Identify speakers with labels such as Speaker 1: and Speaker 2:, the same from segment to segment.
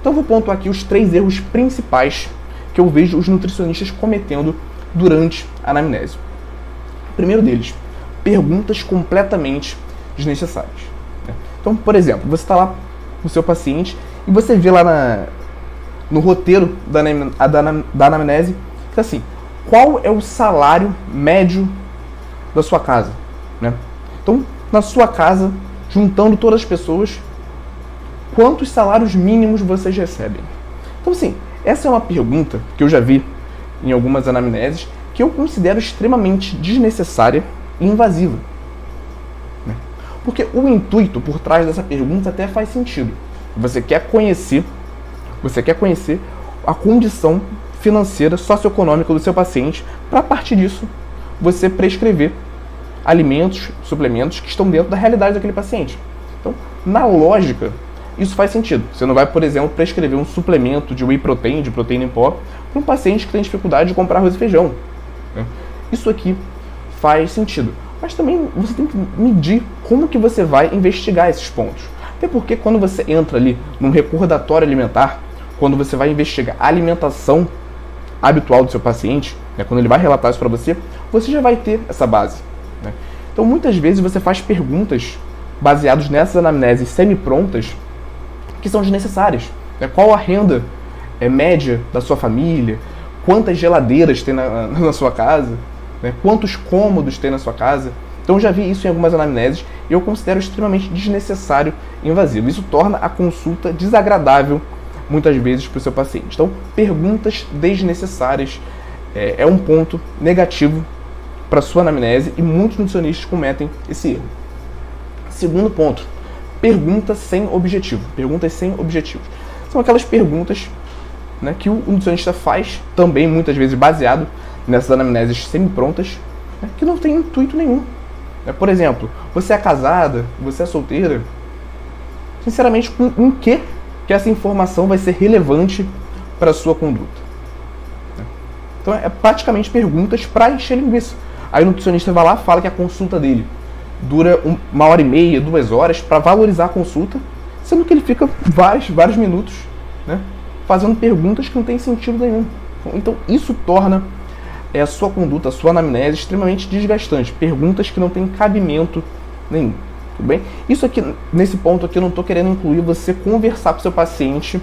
Speaker 1: Então vou pontuar aqui os três erros principais que eu vejo os nutricionistas cometendo durante a anamnese. Primeiro deles, perguntas completamente desnecessárias. né? Então, por exemplo, você está lá com o seu paciente e você vê lá na, no roteiro da, da, da anamnese que tá assim, qual é o salário médio da sua casa? Né? Então, na sua casa, juntando todas as pessoas, quantos salários mínimos vocês recebem? Então, assim, essa é uma pergunta que eu já vi em algumas anamneses que eu considero extremamente desnecessária e invasiva. né? Porque o intuito por trás dessa pergunta até faz sentido. Você quer conhecer, você quer conhecer a condição financeira, socioeconômica do seu paciente, para a partir disso você prescrever alimentos, suplementos que estão dentro da realidade daquele paciente. Então, na lógica, isso faz sentido. Você não vai, por exemplo, prescrever um suplemento de whey protein, de proteína em pó, para um paciente que tem dificuldade de comprar arroz e feijão. né? Isso aqui faz sentido. Mas também você tem que medir como que você vai investigar esses pontos. Até porque quando você entra ali num recordatório alimentar, quando você vai investigar a alimentação habitual do seu paciente, né, quando ele vai relatar isso para você, você já vai ter essa base. né? Então, muitas vezes você faz perguntas baseadas nessas anamneses semi-prontas que são desnecessárias. né? Qual a renda é, média da sua família? Quantas geladeiras tem na, na sua casa? né? Quantos cômodos tem na sua casa? Então, já vi isso em algumas anamneses e eu considero extremamente desnecessário e invasivo. Isso torna a consulta desagradável muitas vezes para o seu paciente. Então, perguntas desnecessárias é, é um ponto negativo para sua anamnese e muitos nutricionistas cometem esse erro. Segundo ponto, pergunta sem objetivo. Perguntas sem objetivos. São aquelas perguntas né, que o nutricionista faz, também muitas vezes baseado nessas anamneses semi-prontas, né, que não tem intuito nenhum. né? Por exemplo, você é casada, você é solteira, sinceramente, com em que que essa informação vai ser relevante para a sua conduta? Então é praticamente perguntas para encher linguiça. Aí o nutricionista vai lá fala que a consulta dele dura um- uma hora e meia, duas horas para valorizar a consulta, sendo que ele fica vários, vários minutos né, fazendo perguntas que não tem sentido nenhum. Então isso torna é, a sua conduta, a sua anamnese extremamente desgastante. Perguntas que não têm cabimento nenhum. Tudo bem? Isso aqui, nesse ponto aqui, eu não estou querendo incluir você conversar com seu paciente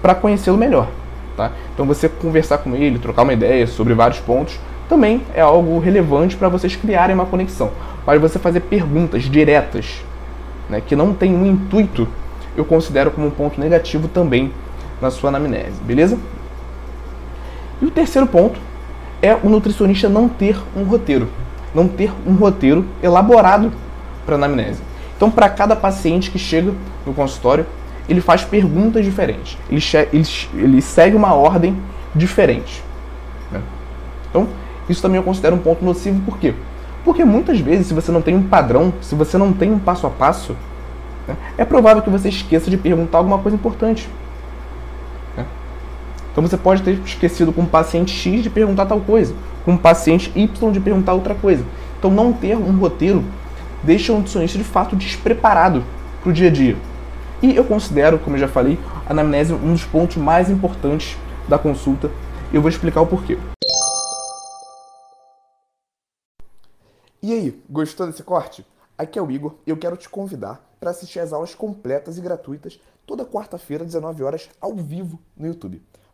Speaker 1: para conhecê-lo melhor. Tá? Então você conversar com ele, trocar uma ideia sobre vários pontos, também é algo relevante para vocês criarem uma conexão. Mas você fazer perguntas diretas, né, que não tem um intuito, eu considero como um ponto negativo também na sua anamnese, beleza? E o terceiro ponto é o nutricionista não ter um roteiro, não ter um roteiro elaborado para anamnese. Então, para cada paciente que chega no consultório, ele faz perguntas diferentes, ele, ele, ele segue uma ordem diferente. né? Então, isso também eu considero um ponto nocivo, por quê? Porque muitas vezes, se você não tem um padrão, se você não tem um passo a passo, né, é provável que você esqueça de perguntar alguma coisa importante. né? Então você pode ter esquecido com o paciente X de perguntar tal coisa, com o paciente Y de perguntar outra coisa. Então não ter um roteiro deixa o nutricionista de fato despreparado para o dia a dia. E eu considero, como eu já falei, a anamnese um dos pontos mais importantes da consulta. Eu vou explicar o porquê. E aí, gostou desse corte? Aqui é o Igor e eu quero te convidar para assistir às aulas completas e gratuitas toda quarta-feira, 19 horas, ao vivo no YouTube.